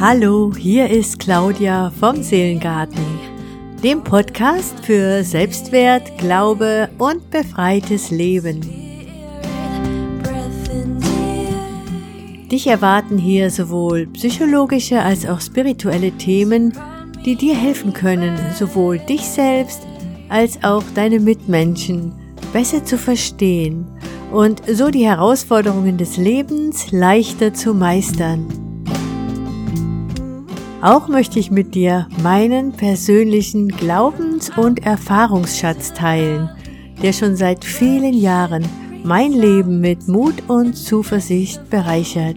Hallo, hier ist Claudia vom Seelengarten, dem Podcast für Selbstwert, Glaube und befreites Leben. Dich erwarten hier sowohl psychologische als auch spirituelle Themen, die dir helfen können, sowohl dich selbst als auch deine Mitmenschen besser zu verstehen und so die Herausforderungen des Lebens leichter zu meistern. Auch möchte ich mit dir meinen persönlichen Glaubens- und Erfahrungsschatz teilen, der schon seit vielen Jahren mein Leben mit Mut und Zuversicht bereichert.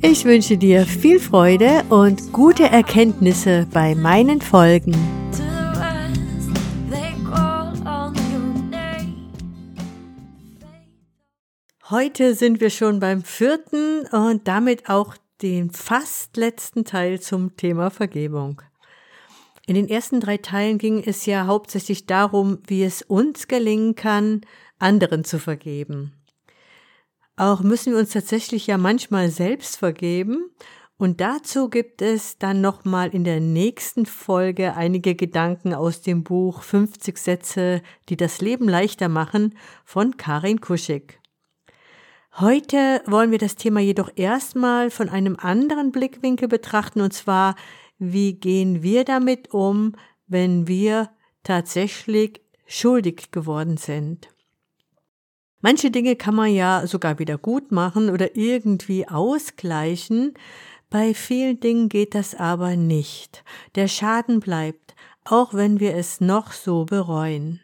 Ich wünsche dir viel Freude und gute Erkenntnisse bei meinen Folgen. Heute sind wir schon beim vierten und damit auch den fast letzten Teil zum Thema Vergebung. In den ersten drei Teilen ging es ja hauptsächlich darum, wie es uns gelingen kann, anderen zu vergeben. Auch müssen wir uns tatsächlich ja manchmal selbst vergeben und dazu gibt es dann nochmal in der nächsten Folge einige Gedanken aus dem Buch 50 Sätze, die das Leben leichter machen von Karin Kuschig. Heute wollen wir das Thema jedoch erstmal von einem anderen Blickwinkel betrachten, und zwar, wie gehen wir damit um, wenn wir tatsächlich schuldig geworden sind. Manche Dinge kann man ja sogar wieder gut machen oder irgendwie ausgleichen. Bei vielen Dingen geht das aber nicht. Der Schaden bleibt, auch wenn wir es noch so bereuen.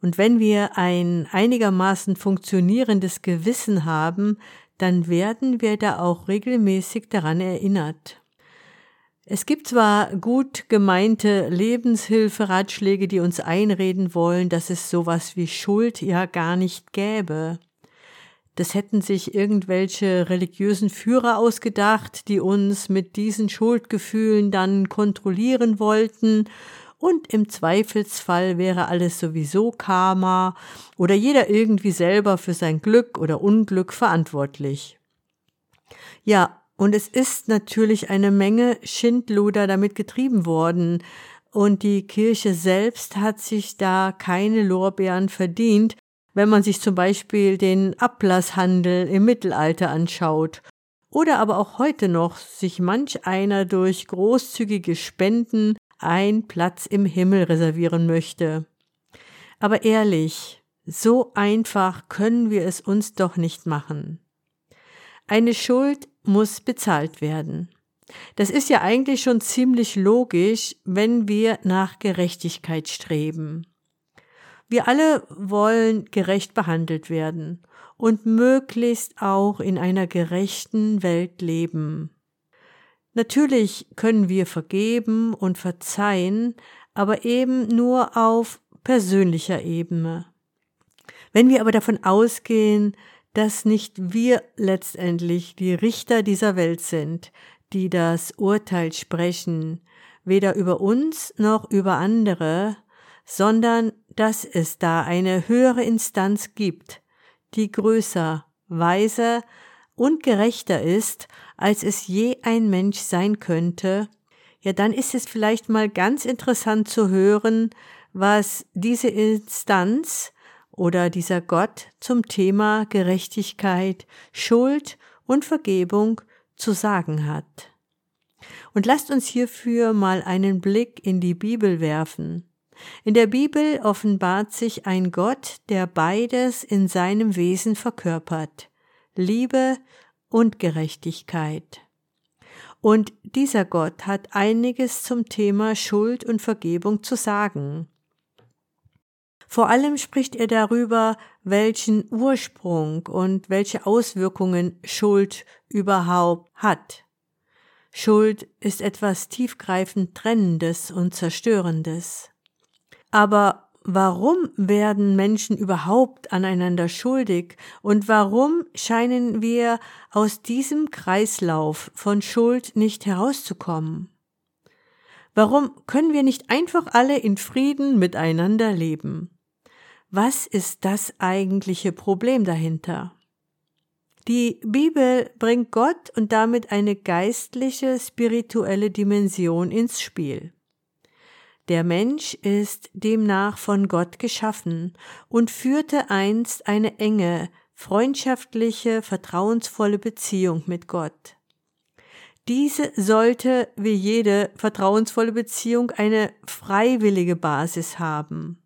Und wenn wir ein einigermaßen funktionierendes Gewissen haben, dann werden wir da auch regelmäßig daran erinnert. Es gibt zwar gut gemeinte Lebenshilferatschläge, die uns einreden wollen, dass es sowas wie Schuld ja gar nicht gäbe. Das hätten sich irgendwelche religiösen Führer ausgedacht, die uns mit diesen Schuldgefühlen dann kontrollieren wollten und im Zweifelsfall wäre alles sowieso Karma oder jeder irgendwie selber für sein Glück oder Unglück verantwortlich. Ja, und es ist natürlich eine Menge Schindluder damit getrieben worden, und die Kirche selbst hat sich da keine Lorbeeren verdient, wenn man sich zum Beispiel den Ablasshandel im Mittelalter anschaut oder aber auch heute noch sich manch einer durch großzügige Spenden ein Platz im Himmel reservieren möchte. Aber ehrlich, so einfach können wir es uns doch nicht machen. Eine Schuld muss bezahlt werden. Das ist ja eigentlich schon ziemlich logisch, wenn wir nach Gerechtigkeit streben. Wir alle wollen gerecht behandelt werden und möglichst auch in einer gerechten Welt leben. Natürlich können wir vergeben und verzeihen, aber eben nur auf persönlicher Ebene. Wenn wir aber davon ausgehen, dass nicht wir letztendlich die Richter dieser Welt sind, die das Urteil sprechen, weder über uns noch über andere, sondern dass es da eine höhere Instanz gibt, die größer, weiser und gerechter ist als es je ein Mensch sein könnte, ja, dann ist es vielleicht mal ganz interessant zu hören, was diese Instanz oder dieser Gott zum Thema Gerechtigkeit, Schuld und Vergebung zu sagen hat. Und lasst uns hierfür mal einen Blick in die Bibel werfen. In der Bibel offenbart sich ein Gott, der beides in seinem Wesen verkörpert, Liebe und Gerechtigkeit. Und dieser Gott hat einiges zum Thema Schuld und Vergebung zu sagen. Vor allem spricht er darüber, welchen Ursprung und welche Auswirkungen Schuld überhaupt hat. Schuld ist etwas tiefgreifend Trennendes und Zerstörendes. Aber warum werden Menschen überhaupt aneinander schuldig und warum scheinen wir aus diesem Kreislauf von Schuld nicht herauszukommen? Warum können wir nicht einfach alle in Frieden miteinander leben? Was ist das eigentliche Problem dahinter? Die Bibel bringt Gott und damit eine geistliche, spirituelle Dimension ins Spiel. Der Mensch ist demnach von Gott geschaffen und führte einst eine enge, freundschaftliche, vertrauensvolle Beziehung mit Gott. Diese sollte wie jede vertrauensvolle Beziehung eine freiwillige Basis haben.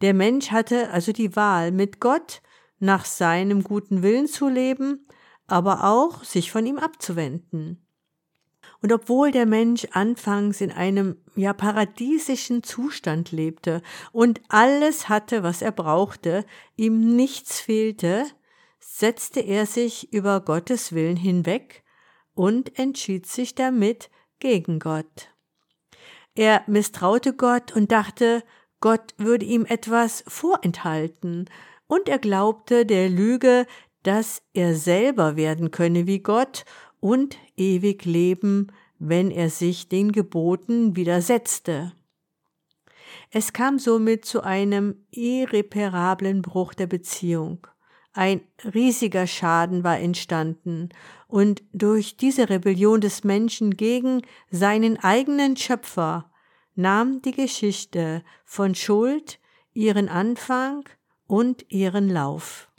Der Mensch hatte also die Wahl, mit Gott nach seinem guten Willen zu leben, aber auch sich von ihm abzuwenden. Und obwohl der Mensch anfangs in einem ja paradiesischen Zustand lebte und alles hatte, was er brauchte, ihm nichts fehlte, setzte er sich über Gottes Willen hinweg und entschied sich damit gegen Gott. Er misstraute Gott und dachte, Gott würde ihm etwas vorenthalten, und er glaubte der Lüge, dass er selber werden könne wie Gott und ewig leben, wenn er sich den Geboten widersetzte. Es kam somit zu einem irreparablen Bruch der Beziehung. Ein riesiger Schaden war entstanden, und durch diese Rebellion des Menschen gegen seinen eigenen Schöpfer nahm die Geschichte von Schuld ihren Anfang und ihren Lauf.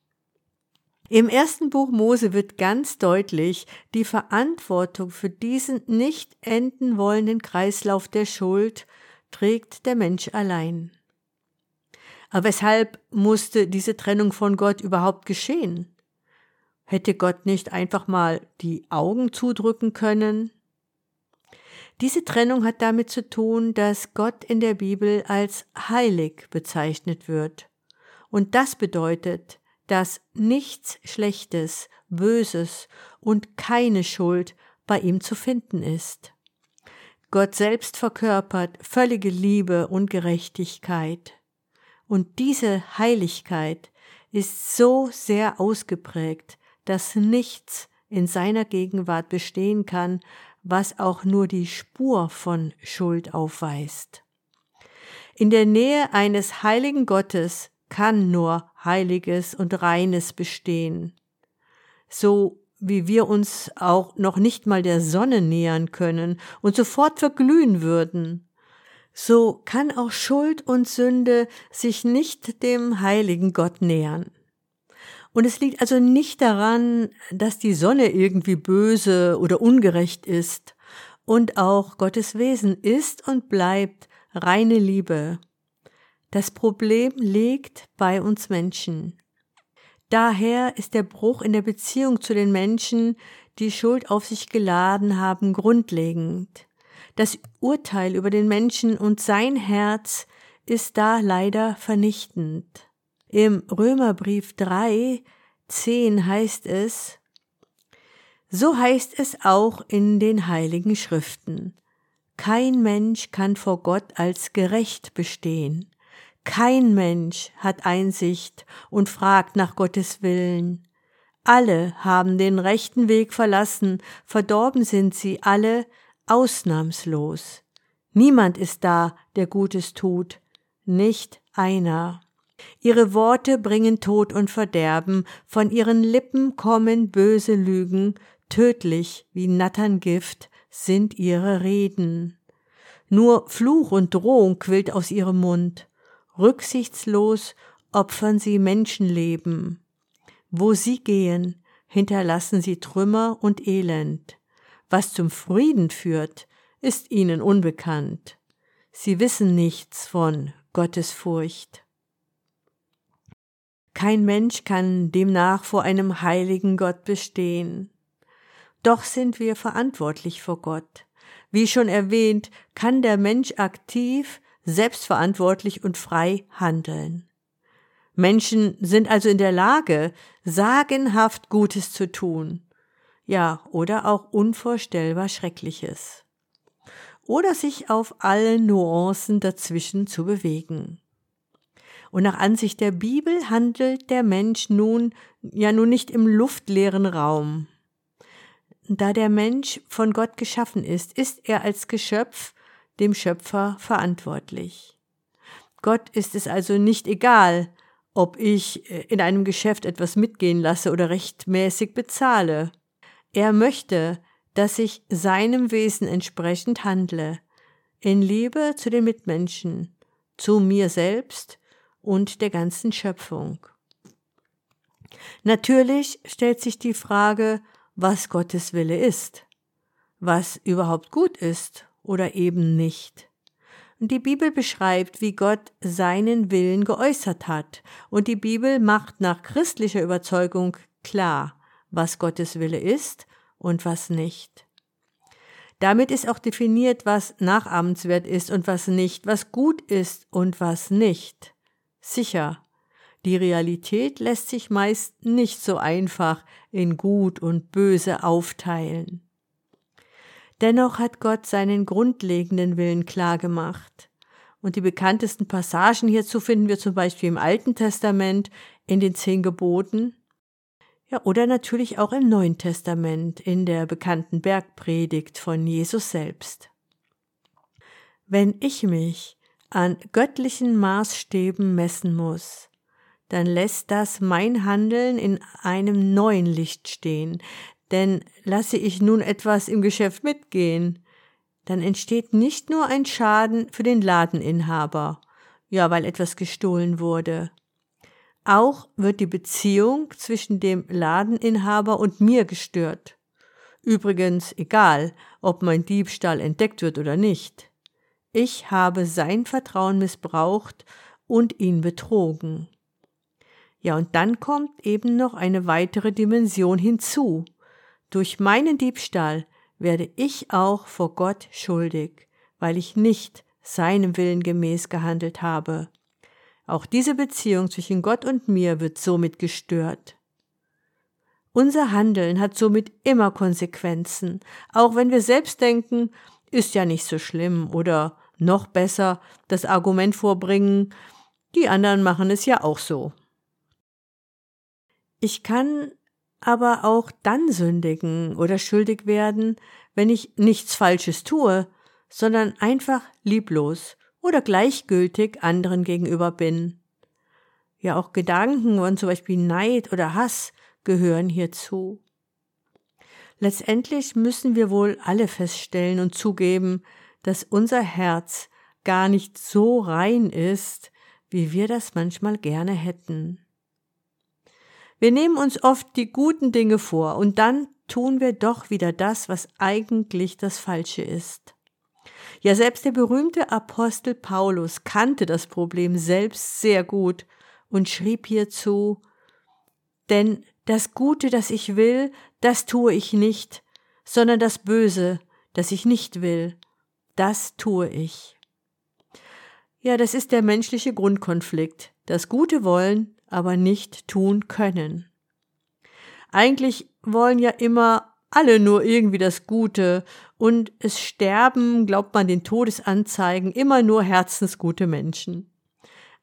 Im ersten Buch Mose wird ganz deutlich die Verantwortung für diesen nicht enden wollenden Kreislauf der Schuld trägt der Mensch allein. Aber weshalb musste diese Trennung von Gott überhaupt geschehen? Hätte Gott nicht einfach mal die Augen zudrücken können? Diese Trennung hat damit zu tun, dass Gott in der Bibel als heilig bezeichnet wird. Und das bedeutet, dass nichts Schlechtes, Böses und keine Schuld bei ihm zu finden ist. Gott selbst verkörpert völlige Liebe und Gerechtigkeit. Und diese Heiligkeit ist so sehr ausgeprägt, dass nichts in seiner Gegenwart bestehen kann, was auch nur die Spur von Schuld aufweist. In der Nähe eines heiligen Gottes kann nur Heiliges und Reines bestehen. So wie wir uns auch noch nicht mal der Sonne nähern können und sofort verglühen würden, so kann auch Schuld und Sünde sich nicht dem heiligen Gott nähern. Und es liegt also nicht daran, dass die Sonne irgendwie böse oder ungerecht ist, und auch Gottes Wesen ist und bleibt reine Liebe. Das Problem liegt bei uns Menschen. Daher ist der Bruch in der Beziehung zu den Menschen, die Schuld auf sich geladen haben, grundlegend. Das Urteil über den Menschen und sein Herz ist da leider vernichtend. Im Römerbrief 3, 10 heißt es, so heißt es auch in den heiligen Schriften. Kein Mensch kann vor Gott als gerecht bestehen. Kein Mensch hat Einsicht und fragt nach Gottes Willen. Alle haben den rechten Weg verlassen, verdorben sind sie alle, ausnahmslos. Niemand ist da, der Gutes tut, nicht einer. Ihre Worte bringen Tod und Verderben, von ihren Lippen kommen böse Lügen, tödlich wie Natterngift sind ihre Reden. Nur Fluch und Drohung quillt aus ihrem Mund, rücksichtslos opfern sie Menschenleben. Wo sie gehen, hinterlassen sie Trümmer und Elend. Was zum Frieden führt, ist ihnen unbekannt. Sie wissen nichts von Gottes Furcht. Kein Mensch kann demnach vor einem heiligen Gott bestehen. Doch sind wir verantwortlich vor Gott. Wie schon erwähnt, kann der Mensch aktiv, selbstverantwortlich und frei handeln. Menschen sind also in der Lage, sagenhaft Gutes zu tun ja, oder auch unvorstellbar Schreckliches. Oder sich auf alle Nuancen dazwischen zu bewegen. Und nach Ansicht der Bibel handelt der Mensch nun ja nun nicht im luftleeren Raum. Da der Mensch von Gott geschaffen ist, ist er als Geschöpf dem Schöpfer verantwortlich. Gott ist es also nicht egal, ob ich äh, in einem Geschäft etwas mitgehen lasse oder rechtmäßig bezahle. Er möchte, dass ich seinem Wesen entsprechend handle, in Liebe zu den Mitmenschen, zu mir selbst und der ganzen Schöpfung. Natürlich stellt sich die Frage, was Gottes Wille ist, was überhaupt gut ist oder eben nicht. Die Bibel beschreibt, wie Gott seinen Willen geäußert hat, und die Bibel macht nach christlicher Überzeugung klar, was Gottes Wille ist und was nicht. Damit ist auch definiert, was nachahmenswert ist und was nicht, was gut ist und was nicht. Sicher, die Realität lässt sich meist nicht so einfach in gut und böse aufteilen. Dennoch hat Gott seinen grundlegenden Willen klar gemacht. Und die bekanntesten Passagen hierzu finden wir zum Beispiel im Alten Testament in den zehn Geboten, ja, oder natürlich auch im Neuen Testament in der bekannten Bergpredigt von Jesus selbst. Wenn ich mich an göttlichen Maßstäben messen muss, dann lässt das mein Handeln in einem neuen Licht stehen, denn lasse ich nun etwas im Geschäft mitgehen, dann entsteht nicht nur ein Schaden für den Ladeninhaber, ja, weil etwas gestohlen wurde. Auch wird die Beziehung zwischen dem Ladeninhaber und mir gestört. Übrigens egal, ob mein Diebstahl entdeckt wird oder nicht. Ich habe sein Vertrauen missbraucht und ihn betrogen. Ja, und dann kommt eben noch eine weitere Dimension hinzu. Durch meinen Diebstahl werde ich auch vor Gott schuldig, weil ich nicht seinem Willen gemäß gehandelt habe. Auch diese Beziehung zwischen Gott und mir wird somit gestört. Unser Handeln hat somit immer Konsequenzen, auch wenn wir selbst denken, ist ja nicht so schlimm oder noch besser das Argument vorbringen, die anderen machen es ja auch so. Ich kann aber auch dann sündigen oder schuldig werden, wenn ich nichts Falsches tue, sondern einfach lieblos oder gleichgültig anderen gegenüber bin. Ja, auch Gedanken und zum Beispiel Neid oder Hass gehören hierzu. Letztendlich müssen wir wohl alle feststellen und zugeben, dass unser Herz gar nicht so rein ist, wie wir das manchmal gerne hätten. Wir nehmen uns oft die guten Dinge vor und dann tun wir doch wieder das, was eigentlich das Falsche ist. Ja, selbst der berühmte Apostel Paulus kannte das Problem selbst sehr gut und schrieb hierzu, denn das Gute, das ich will, das tue ich nicht, sondern das Böse, das ich nicht will, das tue ich. Ja, das ist der menschliche Grundkonflikt, das Gute wollen aber nicht tun können. Eigentlich wollen ja immer alle nur irgendwie das Gute und es sterben, glaubt man den Todesanzeigen, immer nur herzensgute Menschen.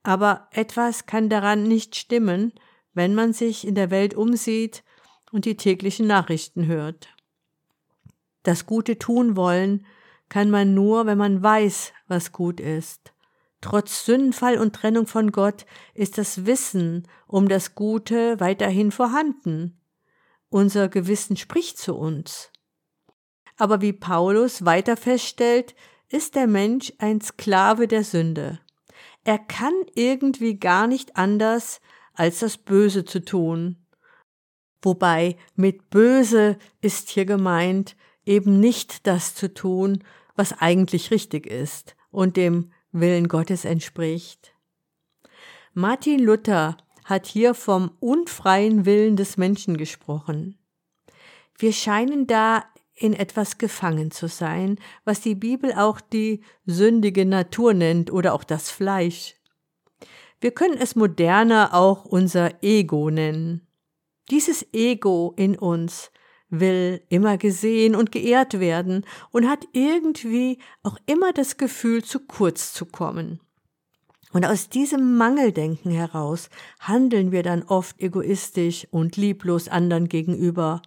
Aber etwas kann daran nicht stimmen, wenn man sich in der Welt umsieht und die täglichen Nachrichten hört. Das Gute tun wollen kann man nur, wenn man weiß, was gut ist. Trotz Sündenfall und Trennung von Gott ist das Wissen um das Gute weiterhin vorhanden. Unser Gewissen spricht zu uns. Aber wie Paulus weiter feststellt, ist der Mensch ein Sklave der Sünde. Er kann irgendwie gar nicht anders, als das Böse zu tun. Wobei mit Böse ist hier gemeint, eben nicht das zu tun, was eigentlich richtig ist und dem Willen Gottes entspricht. Martin Luther hat hier vom unfreien Willen des Menschen gesprochen. Wir scheinen da in etwas gefangen zu sein, was die Bibel auch die sündige Natur nennt oder auch das Fleisch. Wir können es moderner auch unser Ego nennen. Dieses Ego in uns will immer gesehen und geehrt werden und hat irgendwie auch immer das Gefühl, zu kurz zu kommen. Und aus diesem Mangeldenken heraus handeln wir dann oft egoistisch und lieblos anderen gegenüber.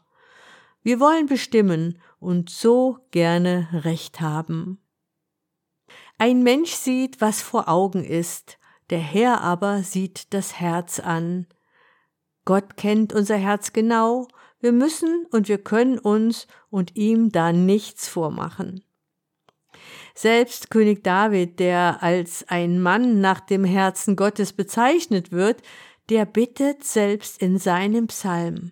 Wir wollen bestimmen und so gerne Recht haben. Ein Mensch sieht, was vor Augen ist, Der Herr aber sieht das Herz an. Gott kennt unser Herz genau, wir müssen und wir können uns und ihm da nichts vormachen. Selbst König David, der als ein Mann nach dem Herzen Gottes bezeichnet wird, der bittet selbst in seinem Psalm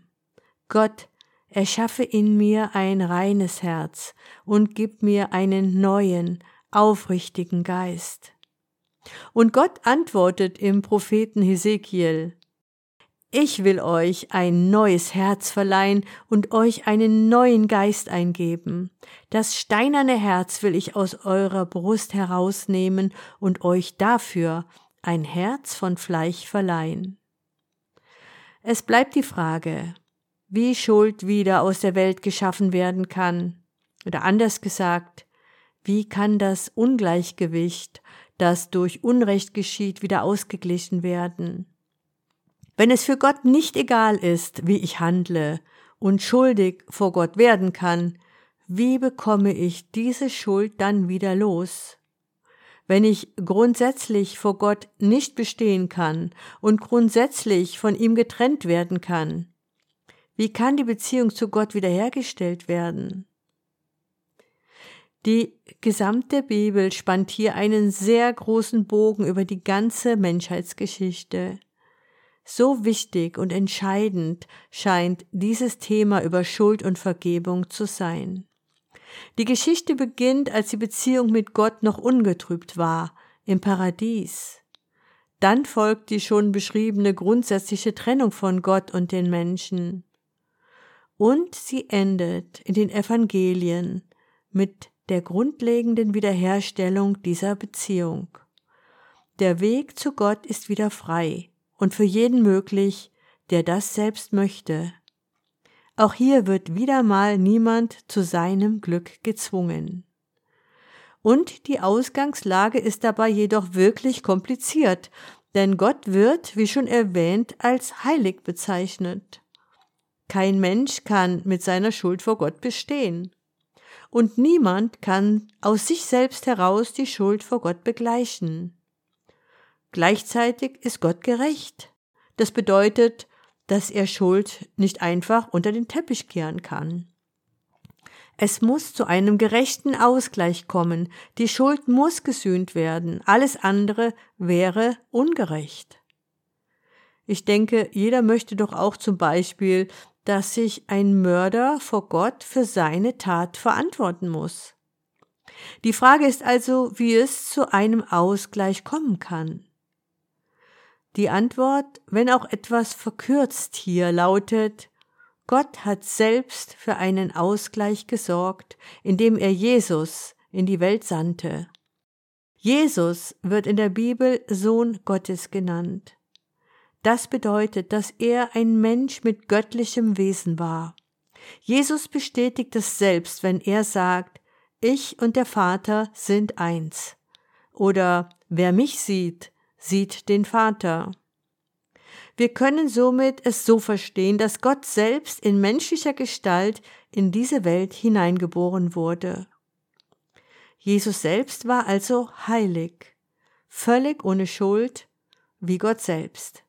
Gott, erschaffe in mir ein reines Herz und gib mir einen neuen, aufrichtigen Geist. Und Gott antwortet im Propheten Hesekiel ich will euch ein neues Herz verleihen und euch einen neuen Geist eingeben. Das steinerne Herz will ich aus eurer Brust herausnehmen und euch dafür ein Herz von Fleisch verleihen. Es bleibt die Frage, wie Schuld wieder aus der Welt geschaffen werden kann. Oder anders gesagt, wie kann das Ungleichgewicht, das durch Unrecht geschieht, wieder ausgeglichen werden? Wenn es für Gott nicht egal ist, wie ich handle und schuldig vor Gott werden kann, wie bekomme ich diese Schuld dann wieder los? Wenn ich grundsätzlich vor Gott nicht bestehen kann und grundsätzlich von ihm getrennt werden kann, wie kann die Beziehung zu Gott wiederhergestellt werden? Die gesamte Bibel spannt hier einen sehr großen Bogen über die ganze Menschheitsgeschichte. So wichtig und entscheidend scheint dieses Thema über Schuld und Vergebung zu sein. Die Geschichte beginnt, als die Beziehung mit Gott noch ungetrübt war, im Paradies. Dann folgt die schon beschriebene grundsätzliche Trennung von Gott und den Menschen. Und sie endet in den Evangelien mit der grundlegenden Wiederherstellung dieser Beziehung. Der Weg zu Gott ist wieder frei und für jeden möglich, der das selbst möchte. Auch hier wird wieder mal niemand zu seinem Glück gezwungen. Und die Ausgangslage ist dabei jedoch wirklich kompliziert, denn Gott wird, wie schon erwähnt, als heilig bezeichnet. Kein Mensch kann mit seiner Schuld vor Gott bestehen. Und niemand kann aus sich selbst heraus die Schuld vor Gott begleichen. Gleichzeitig ist Gott gerecht. Das bedeutet, dass er Schuld nicht einfach unter den Teppich kehren kann. Es muss zu einem gerechten Ausgleich kommen, die Schuld muss gesühnt werden, alles andere wäre ungerecht. Ich denke, jeder möchte doch auch zum Beispiel, dass sich ein Mörder vor Gott für seine Tat verantworten muss. Die Frage ist also, wie es zu einem Ausgleich kommen kann. Die Antwort, wenn auch etwas verkürzt hier, lautet, Gott hat selbst für einen Ausgleich gesorgt, indem er Jesus in die Welt sandte. Jesus wird in der Bibel Sohn Gottes genannt. Das bedeutet, dass er ein Mensch mit göttlichem Wesen war. Jesus bestätigt es selbst, wenn er sagt, ich und der Vater sind eins. Oder wer mich sieht, sieht den Vater. Wir können somit es so verstehen, dass Gott selbst in menschlicher Gestalt in diese Welt hineingeboren wurde. Jesus selbst war also heilig, völlig ohne Schuld, wie Gott selbst.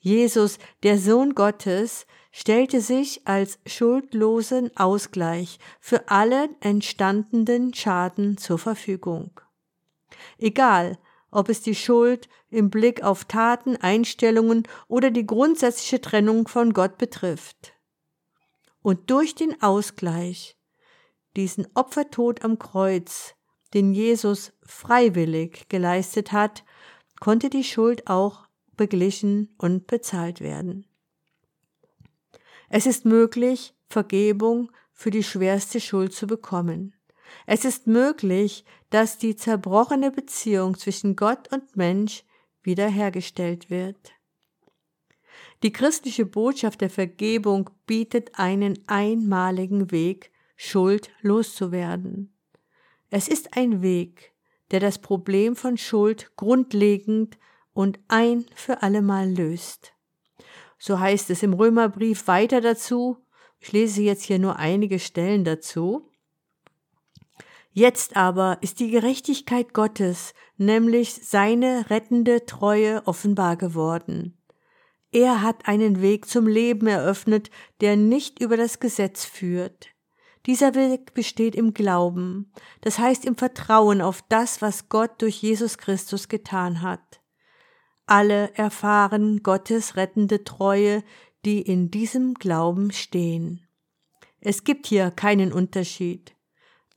Jesus, der Sohn Gottes, stellte sich als schuldlosen Ausgleich für allen entstandenen Schaden zur Verfügung. Egal, ob es die Schuld im Blick auf Taten, Einstellungen oder die grundsätzliche Trennung von Gott betrifft. Und durch den Ausgleich, diesen Opfertod am Kreuz, den Jesus freiwillig geleistet hat, konnte die Schuld auch beglichen und bezahlt werden. Es ist möglich, Vergebung für die schwerste Schuld zu bekommen. Es ist möglich, dass die zerbrochene Beziehung zwischen Gott und Mensch wiederhergestellt wird. Die christliche Botschaft der Vergebung bietet einen einmaligen Weg, Schuld loszuwerden. Es ist ein Weg, der das Problem von Schuld grundlegend und ein für allemal löst. So heißt es im Römerbrief weiter dazu, ich lese jetzt hier nur einige Stellen dazu, Jetzt aber ist die Gerechtigkeit Gottes, nämlich seine rettende Treue offenbar geworden. Er hat einen Weg zum Leben eröffnet, der nicht über das Gesetz führt. Dieser Weg besteht im Glauben, das heißt im Vertrauen auf das, was Gott durch Jesus Christus getan hat. Alle erfahren Gottes rettende Treue, die in diesem Glauben stehen. Es gibt hier keinen Unterschied.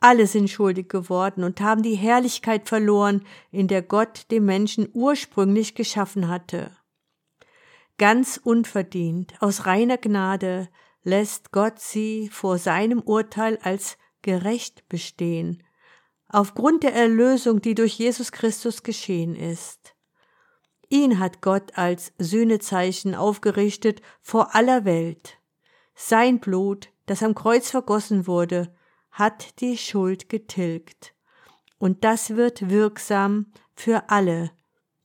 Alle sind schuldig geworden und haben die Herrlichkeit verloren, in der Gott den Menschen ursprünglich geschaffen hatte. Ganz unverdient, aus reiner Gnade, lässt Gott sie vor seinem Urteil als gerecht bestehen, aufgrund der Erlösung, die durch Jesus Christus geschehen ist. Ihn hat Gott als Sühnezeichen aufgerichtet vor aller Welt. Sein Blut, das am Kreuz vergossen wurde, hat die Schuld getilgt. Und das wird wirksam für alle,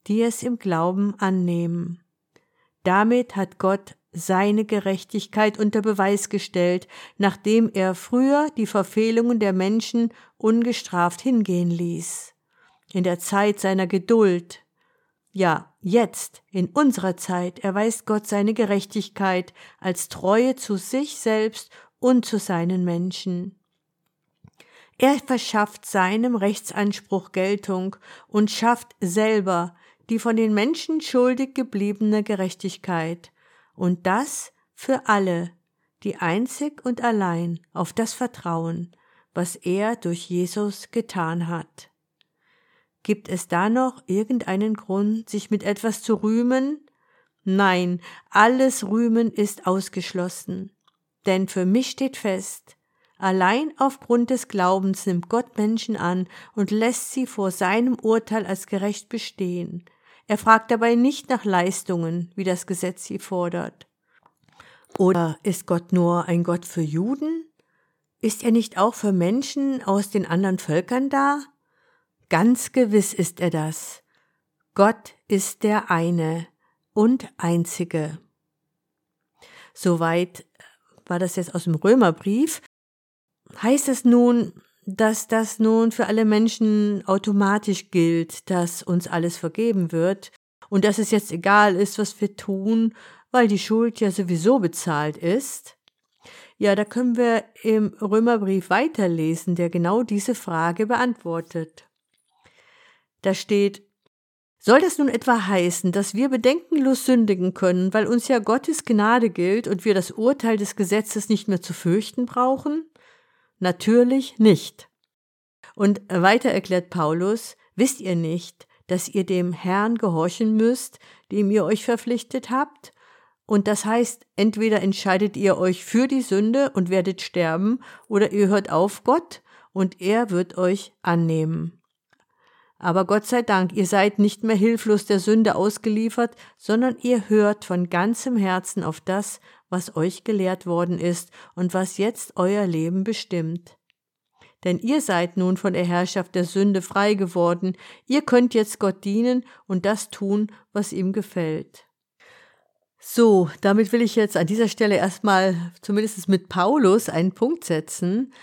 die es im Glauben annehmen. Damit hat Gott seine Gerechtigkeit unter Beweis gestellt, nachdem er früher die Verfehlungen der Menschen ungestraft hingehen ließ. In der Zeit seiner Geduld, ja, jetzt, in unserer Zeit, erweist Gott seine Gerechtigkeit als Treue zu sich selbst und zu seinen Menschen. Er verschafft seinem Rechtsanspruch Geltung und schafft selber die von den Menschen schuldig gebliebene Gerechtigkeit, und das für alle, die einzig und allein auf das vertrauen, was er durch Jesus getan hat. Gibt es da noch irgendeinen Grund, sich mit etwas zu rühmen? Nein, alles Rühmen ist ausgeschlossen. Denn für mich steht fest, Allein aufgrund des Glaubens nimmt Gott Menschen an und lässt sie vor seinem Urteil als gerecht bestehen. Er fragt dabei nicht nach Leistungen, wie das Gesetz sie fordert. Oder ist Gott nur ein Gott für Juden? Ist er nicht auch für Menschen aus den anderen Völkern da? Ganz gewiss ist er das. Gott ist der eine und einzige. Soweit war das jetzt aus dem Römerbrief. Heißt es nun, dass das nun für alle Menschen automatisch gilt, dass uns alles vergeben wird und dass es jetzt egal ist, was wir tun, weil die Schuld ja sowieso bezahlt ist? Ja, da können wir im Römerbrief weiterlesen, der genau diese Frage beantwortet. Da steht, soll das nun etwa heißen, dass wir bedenkenlos sündigen können, weil uns ja Gottes Gnade gilt und wir das Urteil des Gesetzes nicht mehr zu fürchten brauchen? Natürlich nicht. Und weiter erklärt Paulus, wisst ihr nicht, dass ihr dem Herrn gehorchen müsst, dem ihr euch verpflichtet habt? Und das heißt, entweder entscheidet ihr euch für die Sünde und werdet sterben, oder ihr hört auf Gott und er wird euch annehmen. Aber Gott sei Dank, ihr seid nicht mehr hilflos der Sünde ausgeliefert, sondern ihr hört von ganzem Herzen auf das, was euch gelehrt worden ist und was jetzt euer Leben bestimmt. Denn ihr seid nun von der Herrschaft der Sünde frei geworden, ihr könnt jetzt Gott dienen und das tun, was ihm gefällt. So, damit will ich jetzt an dieser Stelle erstmal zumindest mit Paulus einen Punkt setzen.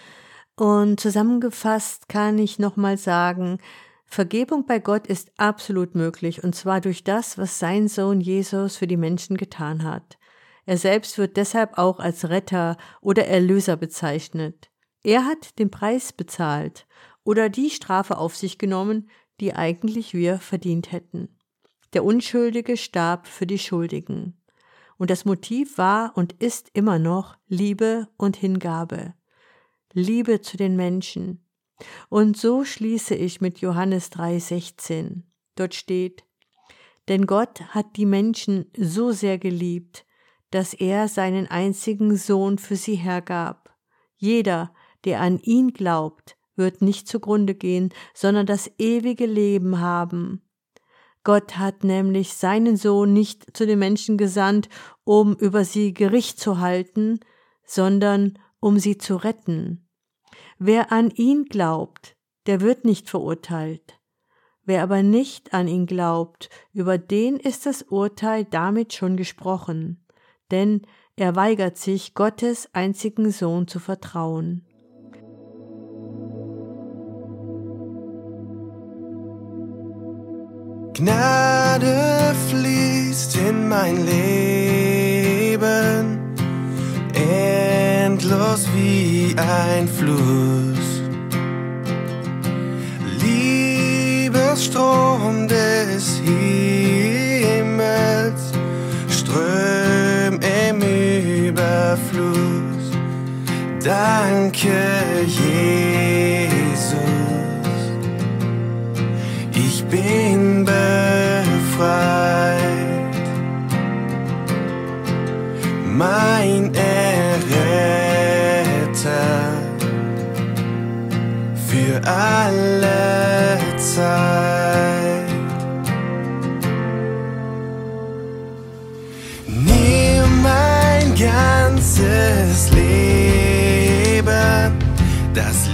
Und zusammengefasst kann ich nochmal sagen, Vergebung bei Gott ist absolut möglich, und zwar durch das, was sein Sohn Jesus für die Menschen getan hat. Er selbst wird deshalb auch als Retter oder Erlöser bezeichnet. Er hat den Preis bezahlt oder die Strafe auf sich genommen, die eigentlich wir verdient hätten. Der Unschuldige starb für die Schuldigen. Und das Motiv war und ist immer noch Liebe und Hingabe. Liebe zu den Menschen. Und so schließe ich mit Johannes 3,16. Dort steht, denn Gott hat die Menschen so sehr geliebt, dass er seinen einzigen Sohn für sie hergab. Jeder, der an ihn glaubt, wird nicht zugrunde gehen, sondern das ewige Leben haben. Gott hat nämlich seinen Sohn nicht zu den Menschen gesandt, um über sie Gericht zu halten, sondern um sie zu retten. Wer an ihn glaubt, der wird nicht verurteilt. Wer aber nicht an ihn glaubt, über den ist das Urteil damit schon gesprochen denn er weigert sich, Gottes einzigen Sohn zu vertrauen. Gnade fließt in mein Leben, endlos wie ein Fluss. Liebesstrom Danke, Jesus. Ich bin befreit. Mein Erretter für alle Zeit. Nimm mein ganzes Leben, das